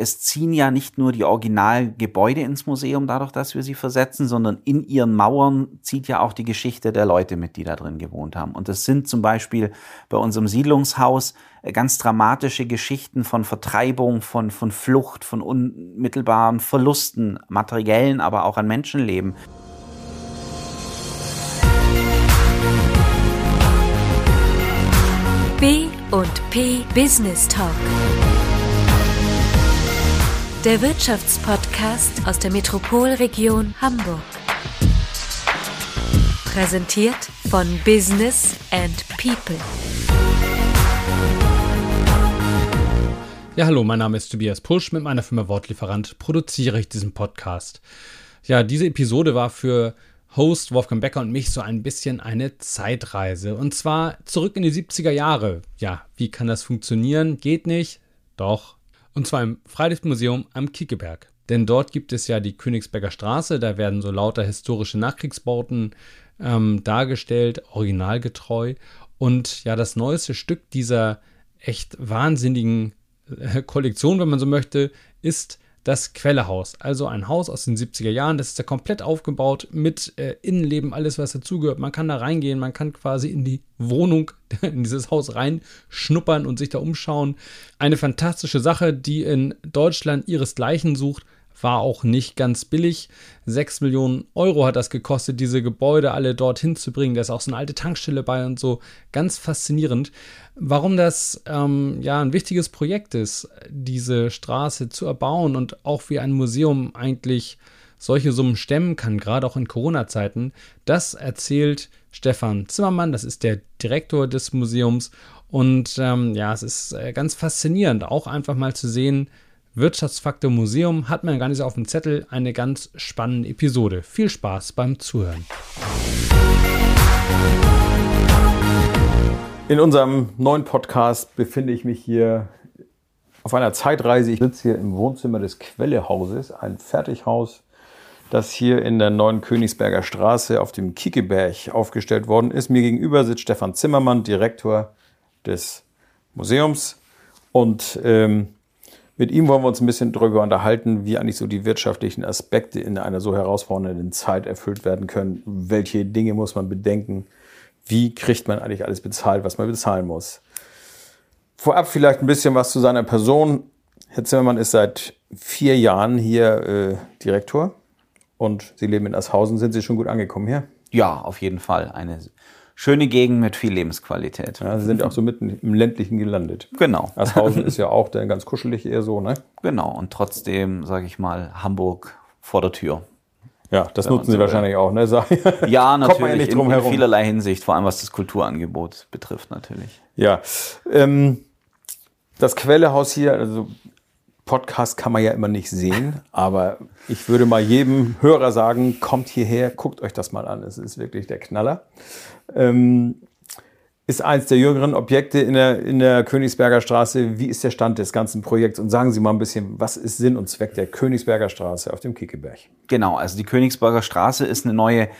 es ziehen ja nicht nur die Originalgebäude ins Museum, dadurch, dass wir sie versetzen, sondern in ihren Mauern zieht ja auch die Geschichte der Leute mit, die da drin gewohnt haben. Und das sind zum Beispiel bei unserem Siedlungshaus äh, ganz dramatische Geschichten von Vertreibung, von, von Flucht, von unmittelbaren Verlusten, materiellen, aber auch an Menschenleben. B und P Business Talk. Der Wirtschaftspodcast aus der Metropolregion Hamburg. Präsentiert von Business and People. Ja, hallo, mein Name ist Tobias Pusch. Mit meiner Firma Wortlieferant produziere ich diesen Podcast. Ja, diese Episode war für Host Wolfgang Becker und mich so ein bisschen eine Zeitreise. Und zwar zurück in die 70er Jahre. Ja, wie kann das funktionieren? Geht nicht? Doch, und zwar im Freilichtmuseum am Kiekeberg. Denn dort gibt es ja die Königsberger Straße, da werden so lauter historische Nachkriegsbauten ähm, dargestellt, originalgetreu. Und ja, das neueste Stück dieser echt wahnsinnigen äh, Kollektion, wenn man so möchte, ist das Quellehaus. Also ein Haus aus den 70er Jahren. Das ist ja komplett aufgebaut mit äh, Innenleben, alles was dazugehört. Man kann da reingehen, man kann quasi in die Wohnung, in dieses Haus reinschnuppern und sich da umschauen. Eine fantastische Sache, die in Deutschland ihresgleichen sucht war auch nicht ganz billig. 6 Millionen Euro hat das gekostet, diese Gebäude alle dorthin zu bringen. Da ist auch so eine alte Tankstelle bei und so. Ganz faszinierend. Warum das ähm, ja ein wichtiges Projekt ist, diese Straße zu erbauen und auch wie ein Museum eigentlich solche Summen stemmen kann, gerade auch in Corona-Zeiten, das erzählt Stefan Zimmermann, das ist der Direktor des Museums. Und ähm, ja, es ist äh, ganz faszinierend, auch einfach mal zu sehen, Wirtschaftsfaktor Museum hat man gar nicht so auf dem Zettel. Eine ganz spannende Episode. Viel Spaß beim Zuhören. In unserem neuen Podcast befinde ich mich hier auf einer Zeitreise. Ich sitze hier im Wohnzimmer des Quellehauses, ein Fertighaus, das hier in der neuen Königsberger Straße auf dem Kiekeberg aufgestellt worden ist. Mir gegenüber sitzt Stefan Zimmermann, Direktor des Museums. Und ähm, mit ihm wollen wir uns ein bisschen darüber unterhalten, wie eigentlich so die wirtschaftlichen Aspekte in einer so herausfordernden Zeit erfüllt werden können. Welche Dinge muss man bedenken? Wie kriegt man eigentlich alles bezahlt, was man bezahlen muss? Vorab vielleicht ein bisschen was zu seiner Person. Herr Zimmermann ist seit vier Jahren hier äh, Direktor und Sie leben in Asshausen. Sind Sie schon gut angekommen hier? Ja, auf jeden Fall. Eine schöne Gegend mit viel Lebensqualität. Ja, Sie sind auch so mitten im ländlichen gelandet. Genau. Asshausen ist ja auch dann ganz kuschelig eher so, ne? Genau. Und trotzdem, sage ich mal, Hamburg vor der Tür. Ja, das nutzen Sie so wahrscheinlich auch, ne? ja, natürlich. Ja in, in, vielerlei Hinsicht, vor allem was das Kulturangebot betrifft, natürlich. Ja. Ähm, das Quellehaus hier, also Podcast kann man ja immer nicht sehen, aber ich würde mal jedem Hörer sagen, kommt hierher, guckt euch das mal an. Es ist wirklich der Knaller. Ähm, ist eins der jüngeren Objekte in der, in der Königsberger Straße. Wie ist der Stand des ganzen Projekts? Und sagen Sie mal ein bisschen, was ist Sinn und Zweck der Königsberger Straße auf dem Kickeberg? Genau, also die Königsberger Straße ist eine neue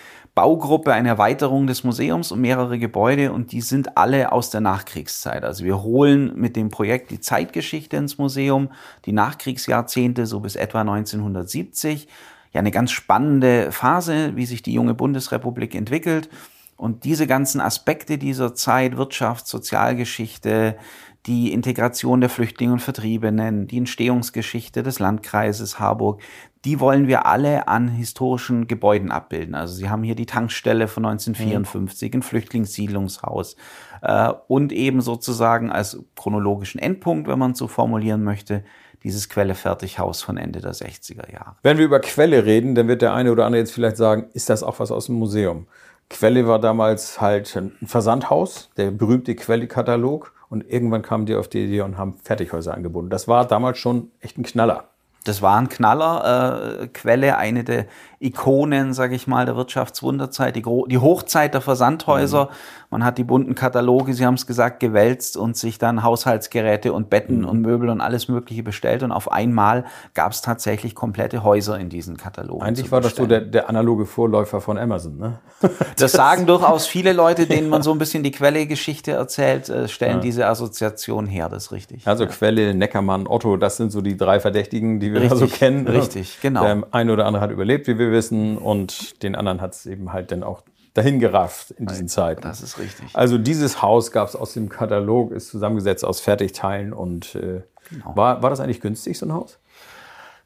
Baugruppe, eine Erweiterung des Museums um mehrere Gebäude und die sind alle aus der Nachkriegszeit. Also wir holen mit dem Projekt die Zeitgeschichte ins Museum, die Nachkriegsjahrzehnte so bis etwa 1970. Ja, eine ganz spannende Phase, wie sich die junge Bundesrepublik entwickelt. Und diese ganzen Aspekte dieser Zeit, Wirtschaft, Sozialgeschichte, die Integration der Flüchtlinge und Vertriebenen, die Entstehungsgeschichte des Landkreises Harburg, die wollen wir alle an historischen Gebäuden abbilden. Also Sie haben hier die Tankstelle von 1954, ein Flüchtlingssiedlungshaus äh, und eben sozusagen als chronologischen Endpunkt, wenn man so formulieren möchte, dieses Quelle-Fertighaus von Ende der 60er Jahre. Wenn wir über Quelle reden, dann wird der eine oder andere jetzt vielleicht sagen, ist das auch was aus dem Museum? Quelle war damals halt ein Versandhaus, der berühmte Quelle-Katalog. Und irgendwann kamen die auf die Idee und haben Fertighäuser angeboten. Das war damals schon echt ein Knaller. Das war ein Knaller. Äh, Quelle, eine der Ikonen, sage ich mal, der Wirtschaftswunderzeit, die, die Hochzeit der Versandhäuser. Mhm. Man hat die bunten Kataloge, Sie haben es gesagt, gewälzt und sich dann Haushaltsgeräte und Betten mhm. und Möbel und alles Mögliche bestellt. Und auf einmal gab es tatsächlich komplette Häuser in diesen Katalogen. Eigentlich war das so der, der analoge Vorläufer von Amazon, ne? Das sagen durchaus viele Leute, denen man so ein bisschen die Quelle-Geschichte erzählt, äh, stellen ja. diese Assoziation her, das ist richtig. Also ja. Quelle, Neckermann, Otto, das sind so die drei Verdächtigen, die wir richtig, so kennen. Richtig, genau. Der eine oder andere hat überlebt, wie wir wissen, und den anderen hat es eben halt dann auch dahin gerafft in diesen Zeiten. Das ist richtig. Also dieses Haus gab es aus dem Katalog, ist zusammengesetzt aus Fertigteilen und äh, genau. war, war das eigentlich günstig, so ein Haus?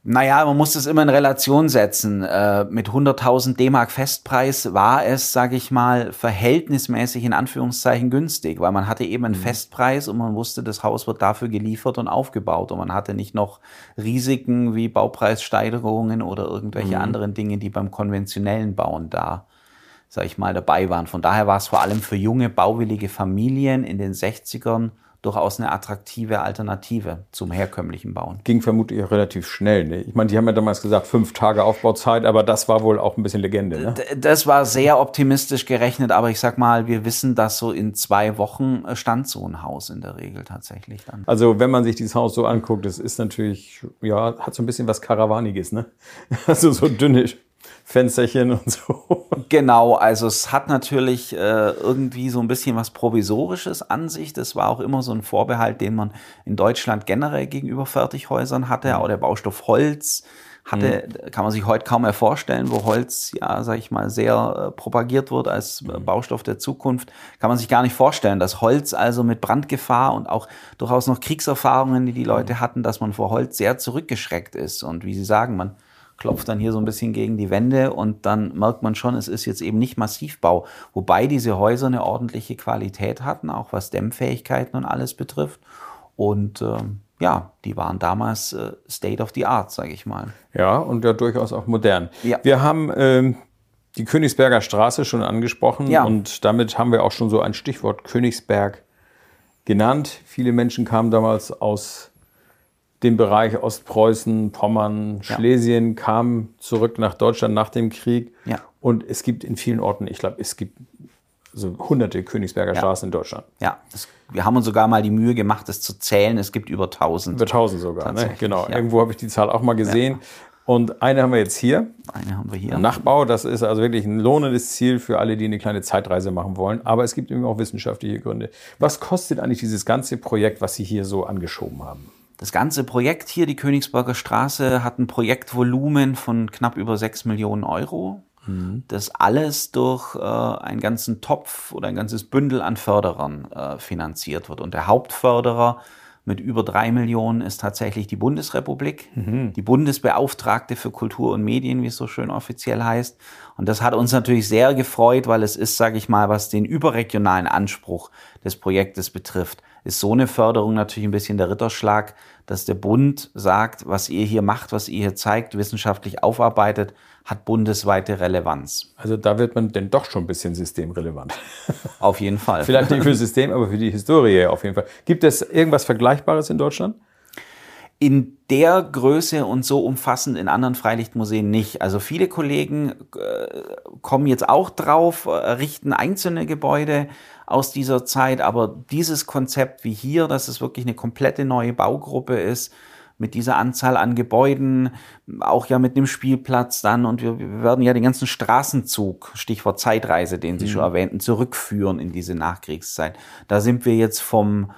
Naja, man muss das immer in Relation setzen. Äh, mit 100.000 D-Mark Festpreis war es, sage ich mal, verhältnismäßig in Anführungszeichen günstig, weil man hatte eben einen mhm. Festpreis und man wusste, das Haus wird dafür geliefert und aufgebaut und man hatte nicht noch Risiken wie Baupreissteigerungen oder irgendwelche mhm. anderen Dinge, die beim konventionellen Bauen da, sage ich mal, dabei waren. Von daher war es vor allem für junge, bauwillige Familien in den 60ern durchaus eine attraktive Alternative zum herkömmlichen Bauen. Ging vermutlich auch relativ schnell. Ne? Ich meine, die haben ja damals gesagt, fünf Tage Aufbauzeit, aber das war wohl auch ein bisschen Legende. Ne? Das war sehr optimistisch gerechnet, aber ich sag mal, wir wissen, dass so in zwei Wochen äh, stand so ein Haus in der Regel tatsächlich dann. Also wenn man sich dieses Haus so anguckt, das ist natürlich, ja, hat so ein bisschen was Karawaniges, ne? Also so dünne Fensterchen und so. Genau, also es hat natürlich äh, irgendwie so ein bisschen was Provisorisches an sich. Das war auch immer so ein Vorbehalt, den man in Deutschland generell gegenüber Fertighäusern hatte. Auch der Baustoff Holz hatte, mhm. kann man sich heute kaum mehr vorstellen, wo Holz, ja, sag ich mal, sehr äh, propagiert wird als äh, mhm. Baustoff der Zukunft. Kann man sich gar nicht vorstellen, dass Holz also mit Brandgefahr und auch durchaus noch Kriegserfahrungen, die die Leute mhm. hatten, dass man vor Holz sehr zurückgeschreckt ist. Und wie Sie sagen, man klopft dann hier so ein bisschen gegen die Wände und dann merkt man schon, es ist jetzt eben nicht Massivbau. Wobei diese Häuser eine ordentliche Qualität hatten, auch was Dämmfähigkeiten und alles betrifft. Und ähm, ja, die waren damals äh, State of the Art, sage ich mal. Ja, und ja durchaus auch modern. Ja. Wir haben ähm, die Königsberger Straße schon angesprochen ja. und damit haben wir auch schon so ein Stichwort Königsberg genannt. Viele Menschen kamen damals aus dem Bereich Ostpreußen, Pommern, Schlesien, ja. kam zurück nach Deutschland nach dem Krieg. Ja. Und es gibt in vielen Orten, ich glaube, es gibt so hunderte Königsberger ja. Straßen in Deutschland. Ja, das, wir haben uns sogar mal die Mühe gemacht, das zu zählen. Es gibt über 1000. Über 1000 sogar, ne? genau. Irgendwo habe ich die Zahl auch mal gesehen. Und eine haben wir jetzt hier. Eine haben wir hier. Nachbau, das ist also wirklich ein lohnendes Ziel für alle, die eine kleine Zeitreise machen wollen. Aber es gibt eben auch wissenschaftliche Gründe. Was kostet eigentlich dieses ganze Projekt, was Sie hier so angeschoben haben? Das ganze Projekt hier, die Königsberger Straße, hat ein Projektvolumen von knapp über 6 Millionen Euro. Mhm. Das alles durch äh, einen ganzen Topf oder ein ganzes Bündel an Förderern äh, finanziert wird. Und der Hauptförderer mit über drei Millionen ist tatsächlich die Bundesrepublik, mhm. die Bundesbeauftragte für Kultur und Medien, wie es so schön offiziell heißt. Und das hat uns natürlich sehr gefreut, weil es ist, sage ich mal, was den überregionalen Anspruch des Projektes betrifft, ist so eine Förderung natürlich ein bisschen der Ritterschlag, dass der Bund sagt, was ihr hier macht, was ihr hier zeigt, wissenschaftlich aufarbeitet, hat bundesweite Relevanz. Also da wird man denn doch schon ein bisschen systemrelevant. Auf jeden Fall. Vielleicht nicht für das System, aber für die Historie auf jeden Fall. Gibt es irgendwas Vergleichbares in Deutschland? In der Größe und so umfassend in anderen Freilichtmuseen nicht. Also viele Kollegen äh, kommen jetzt auch drauf, errichten einzelne Gebäude aus dieser Zeit, aber dieses Konzept wie hier, dass es wirklich eine komplette neue Baugruppe ist, mit dieser Anzahl an Gebäuden, auch ja mit dem Spielplatz dann und wir, wir werden ja den ganzen Straßenzug, Stichwort Zeitreise, den Sie mhm. schon erwähnten, zurückführen in diese Nachkriegszeit. Da sind wir jetzt vom,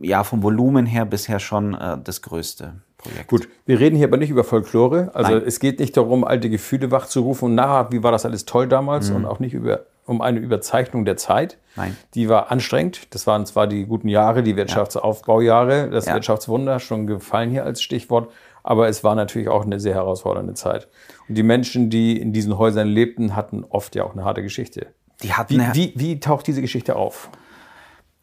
ja, vom Volumen her bisher schon äh, das größte. Projekt. Gut, wir reden hier aber nicht über Folklore. Also Nein. es geht nicht darum, alte Gefühle wachzurufen und nachher, wie war das alles toll damals mhm. und auch nicht über um eine Überzeichnung der Zeit. Nein. Die war anstrengend. Das waren zwar die guten Jahre, die Wirtschaftsaufbaujahre, das ja. Wirtschaftswunder, schon gefallen hier als Stichwort, aber es war natürlich auch eine sehr herausfordernde Zeit. Und die Menschen, die in diesen Häusern lebten, hatten oft ja auch eine harte Geschichte. Die hatten wie, wie, wie taucht diese Geschichte auf?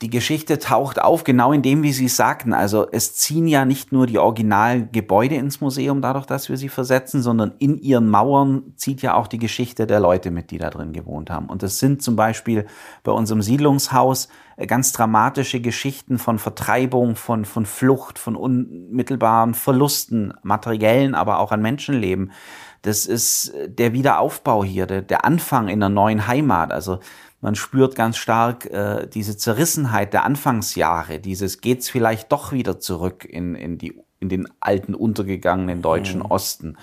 Die Geschichte taucht auf, genau in dem, wie Sie sagten. Also es ziehen ja nicht nur die Originalgebäude ins Museum, dadurch, dass wir sie versetzen, sondern in ihren Mauern zieht ja auch die Geschichte der Leute mit, die da drin gewohnt haben. Und das sind zum Beispiel bei unserem Siedlungshaus äh, ganz dramatische Geschichten von Vertreibung, von, von Flucht, von unmittelbaren Verlusten, materiellen, aber auch an Menschenleben. Das ist der Wiederaufbau hier, der, der Anfang in einer neuen Heimat. Also man spürt ganz stark äh, diese Zerrissenheit der Anfangsjahre, dieses geht's vielleicht doch wieder zurück in, in, die, in den alten untergegangenen deutschen mhm. Osten.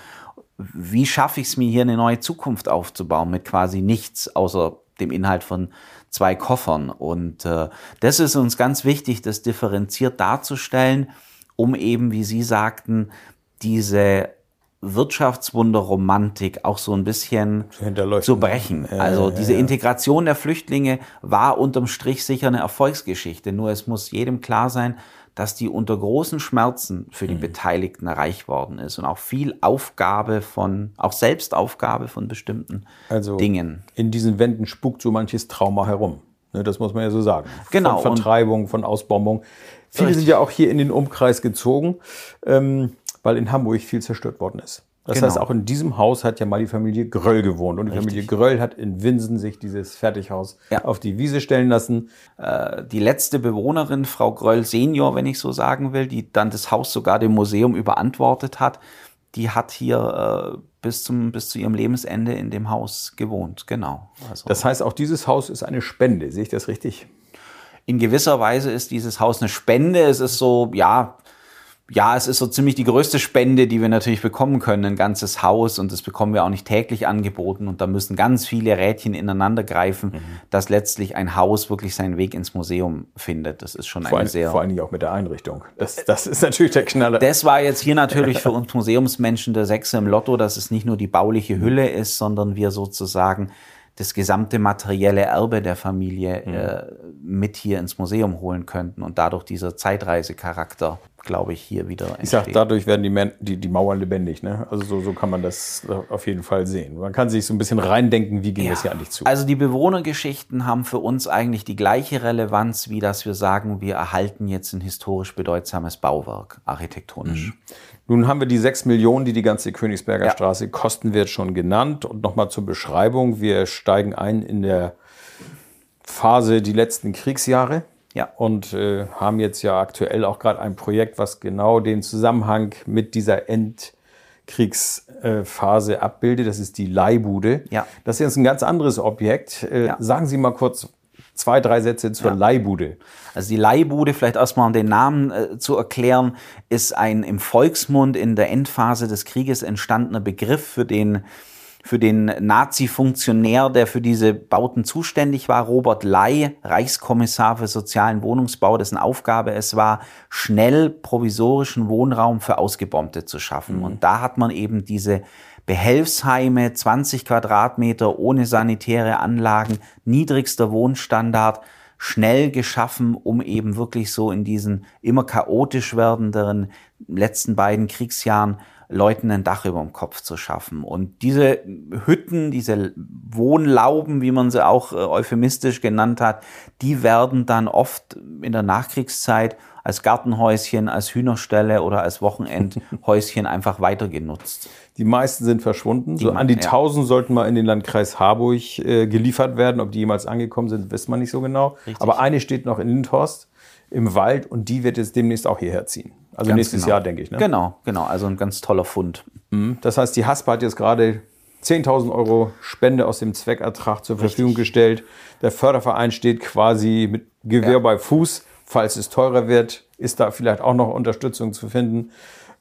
Wie schaffe ich es mir hier eine neue Zukunft aufzubauen mit quasi nichts außer dem Inhalt von zwei Koffern? Und äh, das ist uns ganz wichtig, das differenziert darzustellen, um eben, wie Sie sagten, diese Wirtschaftswunderromantik auch so ein bisschen zu brechen. Ja, also diese ja, ja. Integration der Flüchtlinge war unterm Strich sicher eine Erfolgsgeschichte. Nur es muss jedem klar sein, dass die unter großen Schmerzen für die mhm. Beteiligten erreicht worden ist und auch viel Aufgabe von, auch Selbstaufgabe von bestimmten also Dingen. In diesen Wänden spukt so manches Trauma herum. Ne, das muss man ja so sagen. Genau. Von Vertreibung, von Ausbombung. Viele sind ja auch hier in den Umkreis gezogen. Ähm, weil in Hamburg viel zerstört worden ist. Das genau. heißt, auch in diesem Haus hat ja mal die Familie Gröll gewohnt. Und die Richtig. Familie Gröll hat in Winsen sich dieses Fertighaus ja. auf die Wiese stellen lassen. Äh, die letzte Bewohnerin, Frau Gröll Senior, wenn ich so sagen will, die dann das Haus sogar dem Museum überantwortet hat, die hat hier äh, bis, zum, bis zu ihrem Lebensende in dem Haus gewohnt. Genau. Also, das heißt, auch dieses Haus ist eine Spende. Sehe ich das richtig? In gewisser Weise ist dieses Haus eine Spende. Es ist so, ja, ja, es ist so ziemlich die größte Spende, die wir natürlich bekommen können, ein ganzes Haus und das bekommen wir auch nicht täglich angeboten und da müssen ganz viele Rädchen ineinander greifen, mhm. dass letztlich ein Haus wirklich seinen Weg ins Museum findet. Das ist schon vor eine ein, sehr... Vor allen Dingen auch mit der Einrichtung. Das, das ist natürlich der Knaller. Das war jetzt hier natürlich für uns Museumsmenschen der Sechse im Lotto, dass es nicht nur die bauliche Hülle ist, sondern wir sozusagen das gesamte materielle Erbe der Familie mhm. äh, mit hier ins Museum holen könnten und dadurch dieser Zeitreisecharakter glaube ich, hier wieder entsteht. Ich sage, dadurch werden die, die, die Mauern lebendig. Ne? Also so, so kann man das äh, auf jeden Fall sehen. Man kann sich so ein bisschen reindenken, wie ging ja. das hier eigentlich zu. Also die Bewohnergeschichten haben für uns eigentlich die gleiche Relevanz, wie dass wir sagen, wir erhalten jetzt ein historisch bedeutsames Bauwerk, architektonisch. Mhm. Nun haben wir die sechs Millionen, die die ganze Königsberger ja. Straße kosten wird, schon genannt. Und nochmal zur Beschreibung. Wir steigen ein in der Phase die letzten Kriegsjahre. Ja. Und äh, haben jetzt ja aktuell auch gerade ein Projekt, was genau den Zusammenhang mit dieser Endkriegsphase äh, abbildet. Das ist die Leihbude. Ja. Das ist jetzt ein ganz anderes Objekt. Äh, ja. Sagen Sie mal kurz zwei, drei Sätze zur ja. Leihbude. Also die Leihbude, vielleicht erstmal um den Namen äh, zu erklären, ist ein im Volksmund in der Endphase des Krieges entstandener Begriff für den für den Nazi-Funktionär, der für diese Bauten zuständig war, Robert Ley, Reichskommissar für sozialen Wohnungsbau, dessen Aufgabe es war, schnell provisorischen Wohnraum für Ausgebombte zu schaffen. Mhm. Und da hat man eben diese Behelfsheime, 20 Quadratmeter ohne sanitäre Anlagen, niedrigster Wohnstandard, schnell geschaffen, um eben wirklich so in diesen immer chaotisch werdenden letzten beiden Kriegsjahren Leuten ein Dach über dem Kopf zu schaffen. Und diese Hütten, diese Wohnlauben, wie man sie auch äh, euphemistisch genannt hat, die werden dann oft in der Nachkriegszeit als Gartenhäuschen, als Hühnerstelle oder als Wochenendhäuschen einfach weiter genutzt. Die meisten sind verschwunden. Die so an die ja. 1000 sollten mal in den Landkreis Harburg äh, geliefert werden. Ob die jemals angekommen sind, weiß man nicht so genau. Richtig. Aber eine steht noch in Lindhorst im Wald und die wird jetzt demnächst auch hierher ziehen. Also ganz nächstes genau. Jahr, denke ich. Ne? Genau, genau. Also ein ganz toller Fund. Mhm. Das heißt, die Haspa hat jetzt gerade 10.000 Euro Spende aus dem Zweckertrag zur Richtig. Verfügung gestellt. Der Förderverein steht quasi mit Gewehr ja. bei Fuß. Falls es teurer wird, ist da vielleicht auch noch Unterstützung zu finden.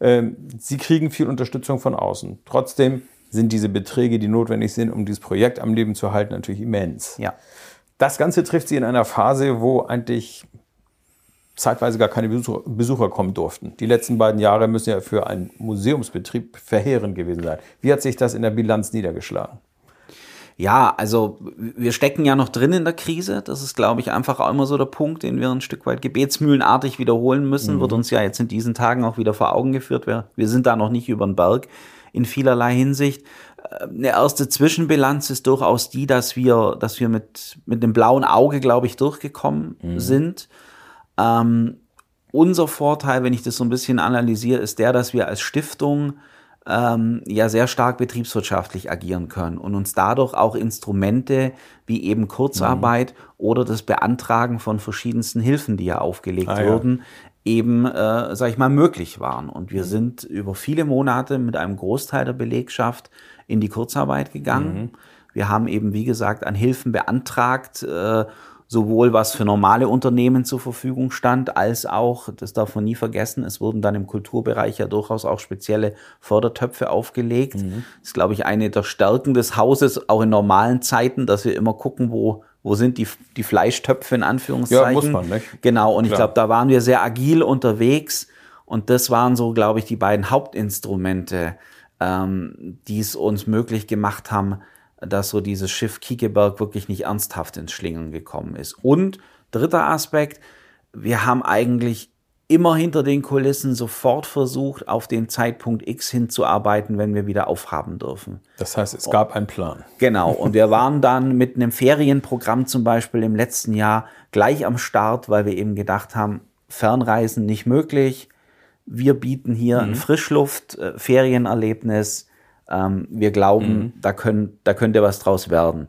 Ähm, sie kriegen viel Unterstützung von außen. Trotzdem sind diese Beträge, die notwendig sind, um dieses Projekt am Leben zu halten, natürlich immens. Ja. Das Ganze trifft sie in einer Phase, wo eigentlich zeitweise gar keine Besucher, Besucher, kommen durften. Die letzten beiden Jahre müssen ja für einen Museumsbetrieb verheerend gewesen sein. Wie hat sich das in der Bilanz niedergeschlagen? Ja, also wir stecken ja noch drin in der Krise. Das ist, glaube ich, einfach auch immer so der Punkt, den wir ein Stück weit gebetsmühlenartig wiederholen müssen. Mhm. Wird uns ja jetzt in diesen Tagen auch wieder vor Augen geführt. Wir, wir sind da noch nicht über den Berg in vielerlei Hinsicht. Äh, eine erste Zwischenbilanz ist durchaus die, dass wir, dass wir mit, mit dem blauen Auge, glaube ich, durchgekommen mhm. sind. Ähm, unser Vorteil, wenn ich das so ein bisschen analysiere, ist der, dass wir als Stiftung ähm, ja sehr stark betriebswirtschaftlich agieren können und uns dadurch auch Instrumente wie eben Kurzarbeit mhm. oder das Beantragen von verschiedensten Hilfen, die ja aufgelegt ah, wurden, ja. eben, äh, sag ich mal, möglich waren. Und wir mhm. sind über viele Monate mit einem Großteil der Belegschaft in die Kurzarbeit gegangen. Mhm. Wir haben eben, wie gesagt, an Hilfen beantragt, äh, sowohl was für normale Unternehmen zur Verfügung stand, als auch, das darf man nie vergessen, es wurden dann im Kulturbereich ja durchaus auch spezielle Fördertöpfe aufgelegt. Mhm. Das ist, glaube ich, eine der Stärken des Hauses, auch in normalen Zeiten, dass wir immer gucken, wo, wo sind die, die Fleischtöpfe in Anführungszeichen. Ja, muss man, nicht? Genau, und Klar. ich glaube, da waren wir sehr agil unterwegs und das waren so, glaube ich, die beiden Hauptinstrumente, ähm, die es uns möglich gemacht haben, dass so dieses Schiff Kiekeberg wirklich nicht ernsthaft ins Schlingen gekommen ist. Und dritter Aspekt, wir haben eigentlich immer hinter den Kulissen sofort versucht, auf den Zeitpunkt X hinzuarbeiten, wenn wir wieder aufhaben dürfen. Das heißt, es gab einen Plan. Genau. Und wir waren dann mit einem Ferienprogramm zum Beispiel im letzten Jahr gleich am Start, weil wir eben gedacht haben, Fernreisen nicht möglich. Wir bieten hier mhm. ein Frischluft-Ferienerlebnis ähm, wir glauben, mhm. da, können, da könnte was draus werden.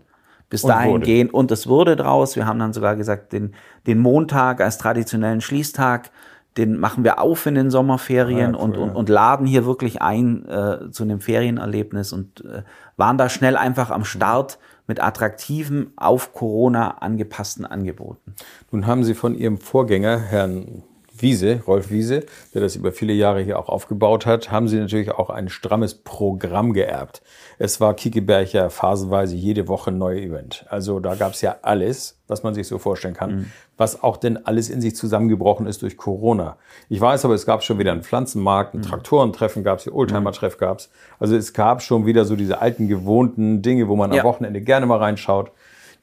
Bis dahin wurde. gehen. Und es wurde draus. Wir haben dann sogar gesagt, den, den Montag als traditionellen Schließtag, den machen wir auf in den Sommerferien ah, cool, und, und, und laden hier wirklich ein äh, zu einem Ferienerlebnis und äh, waren da schnell einfach am Start mit attraktiven, auf Corona angepassten Angeboten. Nun haben Sie von Ihrem Vorgänger, Herrn Wiese, Rolf Wiese, der das über viele Jahre hier auch aufgebaut hat, haben sie natürlich auch ein strammes Programm geerbt. Es war Kiekeberg ja phasenweise jede Woche ein neuer Event. Also da gab es ja alles, was man sich so vorstellen kann, mhm. was auch denn alles in sich zusammengebrochen ist durch Corona. Ich weiß aber, es gab schon wieder einen Pflanzenmarkt, ein mhm. Traktorentreffen gab es, hier Oldtimer-Treff gab es. Also es gab schon wieder so diese alten gewohnten Dinge, wo man ja. am Wochenende gerne mal reinschaut.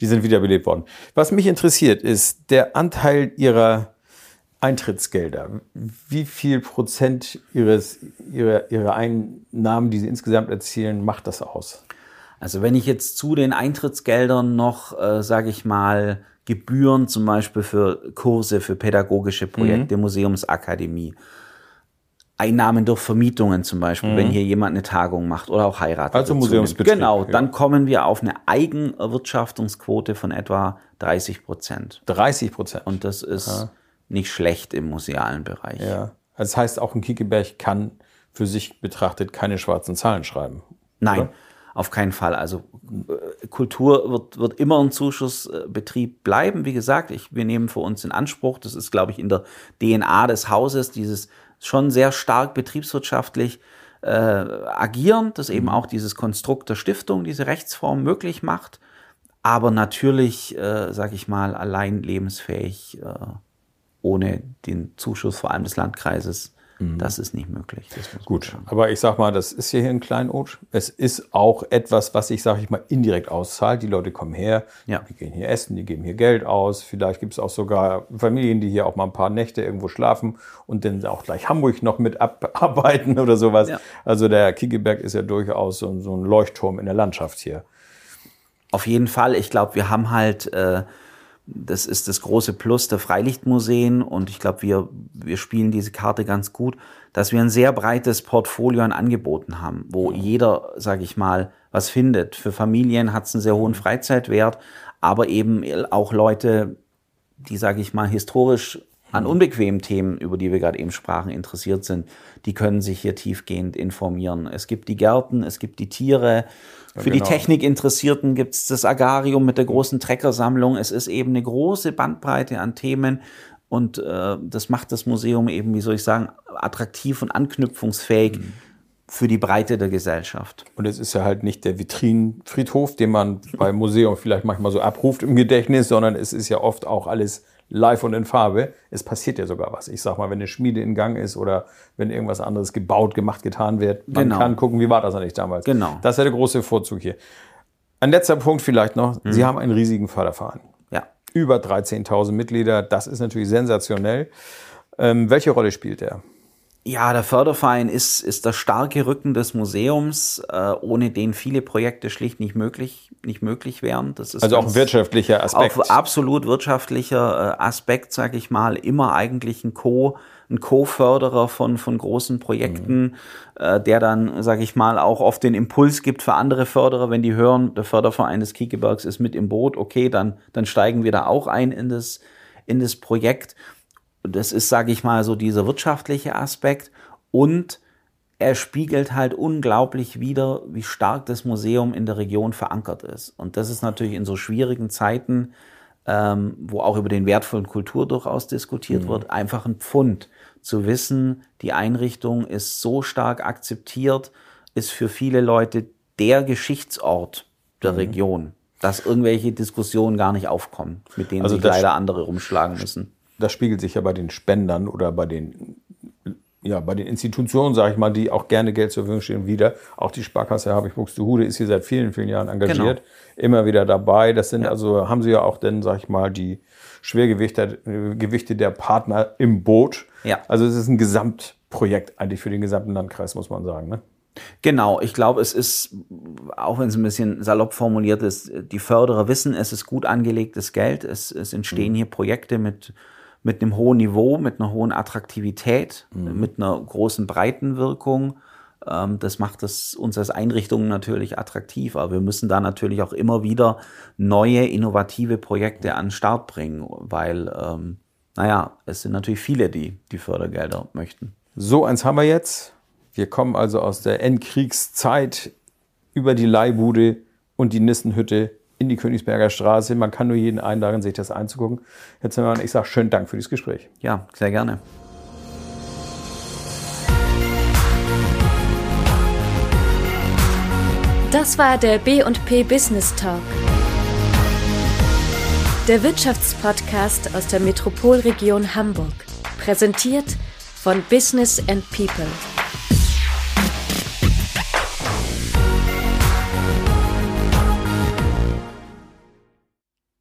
Die sind wiederbelebt worden. Was mich interessiert, ist der Anteil ihrer Eintrittsgelder. Wie viel Prozent ihres, ihrer, ihrer Einnahmen, die Sie insgesamt erzielen, macht das aus? Also wenn ich jetzt zu den Eintrittsgeldern noch, äh, sage ich mal, Gebühren zum Beispiel für Kurse, für pädagogische Projekte, mhm. Museumsakademie, Einnahmen durch Vermietungen zum Beispiel, mhm. wenn hier jemand eine Tagung macht oder auch heiratet. Also Museumsbetrieb. Genau, ja. dann kommen wir auf eine Eigenerwirtschaftungsquote von etwa 30 Prozent. 30 Prozent. Und das ist Aha nicht schlecht im musealen Bereich. Ja. Also das heißt, auch ein Kiekeberg kann für sich betrachtet keine schwarzen Zahlen schreiben. Nein, oder? auf keinen Fall. Also äh, Kultur wird, wird immer ein Zuschussbetrieb bleiben. Wie gesagt, ich, wir nehmen für uns in Anspruch, das ist, glaube ich, in der DNA des Hauses, dieses schon sehr stark betriebswirtschaftlich äh, agieren, das eben mhm. auch dieses Konstrukt der Stiftung, diese Rechtsform möglich macht. Aber natürlich, äh, sage ich mal, allein lebensfähig äh, ohne den Zuschuss vor allem des Landkreises. Mhm. Das ist nicht möglich. Gut, aber ich sag mal, das ist hier ein Kleinod. Es ist auch etwas, was sich, sage ich mal, indirekt auszahlt. Die Leute kommen her, ja. die gehen hier essen, die geben hier Geld aus. Vielleicht gibt es auch sogar Familien, die hier auch mal ein paar Nächte irgendwo schlafen und dann auch gleich Hamburg noch mit abarbeiten oder sowas. Ja. Also der Kiegeberg ist ja durchaus so, so, ein Leuchtturm in der Landschaft hier. Auf jeden Fall. Ich glaube, wir haben halt äh, das ist das große Plus der Freilichtmuseen und ich glaube, wir, wir spielen diese Karte ganz gut, dass wir ein sehr breites Portfolio an Angeboten haben, wo jeder, sage ich mal, was findet. Für Familien hat es einen sehr hohen Freizeitwert, aber eben auch Leute, die, sage ich mal, historisch an unbequemen Themen, über die wir gerade eben sprachen, interessiert sind, die können sich hier tiefgehend informieren. Es gibt die Gärten, es gibt die Tiere, für genau. die Technikinteressierten gibt es das Agarium mit der großen Treckersammlung. Es ist eben eine große Bandbreite an Themen und äh, das macht das Museum eben, wie soll ich sagen, attraktiv und anknüpfungsfähig. Mhm für die Breite der Gesellschaft. Und es ist ja halt nicht der Vitrinenfriedhof, den man beim Museum vielleicht manchmal so abruft im Gedächtnis, sondern es ist ja oft auch alles live und in Farbe. Es passiert ja sogar was. Ich sag mal, wenn eine Schmiede in Gang ist oder wenn irgendwas anderes gebaut, gemacht, getan wird, man genau. kann gucken, wie war das eigentlich damals. Genau. Das ist ja der große Vorzug hier. Ein letzter Punkt vielleicht noch. Sie haben einen riesigen Förderverein. Ja. Über 13.000 Mitglieder. Das ist natürlich sensationell. Ähm, welche Rolle spielt er? Ja, der Förderverein ist, ist der starke Rücken des Museums, äh, ohne den viele Projekte schlicht nicht möglich, nicht möglich wären. Das ist Also auch ein wirtschaftlicher Aspekt. Auch absolut wirtschaftlicher äh, Aspekt, sage ich mal, immer eigentlich ein Co, ein Co-Förderer von, von großen Projekten, äh, der dann, sage ich mal, auch oft den Impuls gibt für andere Förderer, wenn die hören, der Förderverein des Kiekebergs ist mit im Boot, okay, dann, dann steigen wir da auch ein in das, in das Projekt. Das ist, sage ich mal, so dieser wirtschaftliche Aspekt und er spiegelt halt unglaublich wider, wie stark das Museum in der Region verankert ist. Und das ist natürlich in so schwierigen Zeiten, ähm, wo auch über den Wert von Kultur durchaus diskutiert wird, einfach ein Pfund zu wissen, die Einrichtung ist so stark akzeptiert, ist für viele Leute der Geschichtsort der Region, dass irgendwelche Diskussionen gar nicht aufkommen, mit denen Also sich leider andere rumschlagen müssen. Das spiegelt sich ja bei den Spendern oder bei den, ja, bei den Institutionen, sage ich mal, die auch gerne Geld zur Verfügung stehen, wieder. Auch die Sparkasse Habich Buxtehude ist hier seit vielen, vielen Jahren engagiert, immer wieder dabei. Das sind also, haben sie ja auch dann, sage ich mal, die Schwergewichte Gewichte der Partner im Boot. Ja. Also es ist ein Gesamtprojekt eigentlich für den gesamten Landkreis, muss man sagen. Ne? Genau, ich glaube, es ist, auch wenn es ein bisschen salopp formuliert ist, die Förderer wissen, es ist gut angelegtes Geld. Es, es entstehen hier Projekte mit, mit einem hohen Niveau, mit einer hohen Attraktivität, mit einer großen Breitenwirkung. Ähm, Das macht es uns als Einrichtung natürlich attraktiv, aber wir müssen da natürlich auch immer wieder neue, innovative Projekte an den Start bringen, weil, ähm, naja, es sind natürlich viele, die die Fördergelder möchten. So eins haben wir jetzt. Wir kommen also aus der Endkriegszeit über die Leihbude und die Nissenhütte in die Königsberger Straße. Man kann nur jeden einladen, sich das einzugucken. Herr Zimmermann, ich sage schönen Dank für dieses Gespräch. Ja, sehr gerne. Das war der B&P Business Talk. Der Wirtschaftspodcast aus der Metropolregion Hamburg. Präsentiert von Business and People.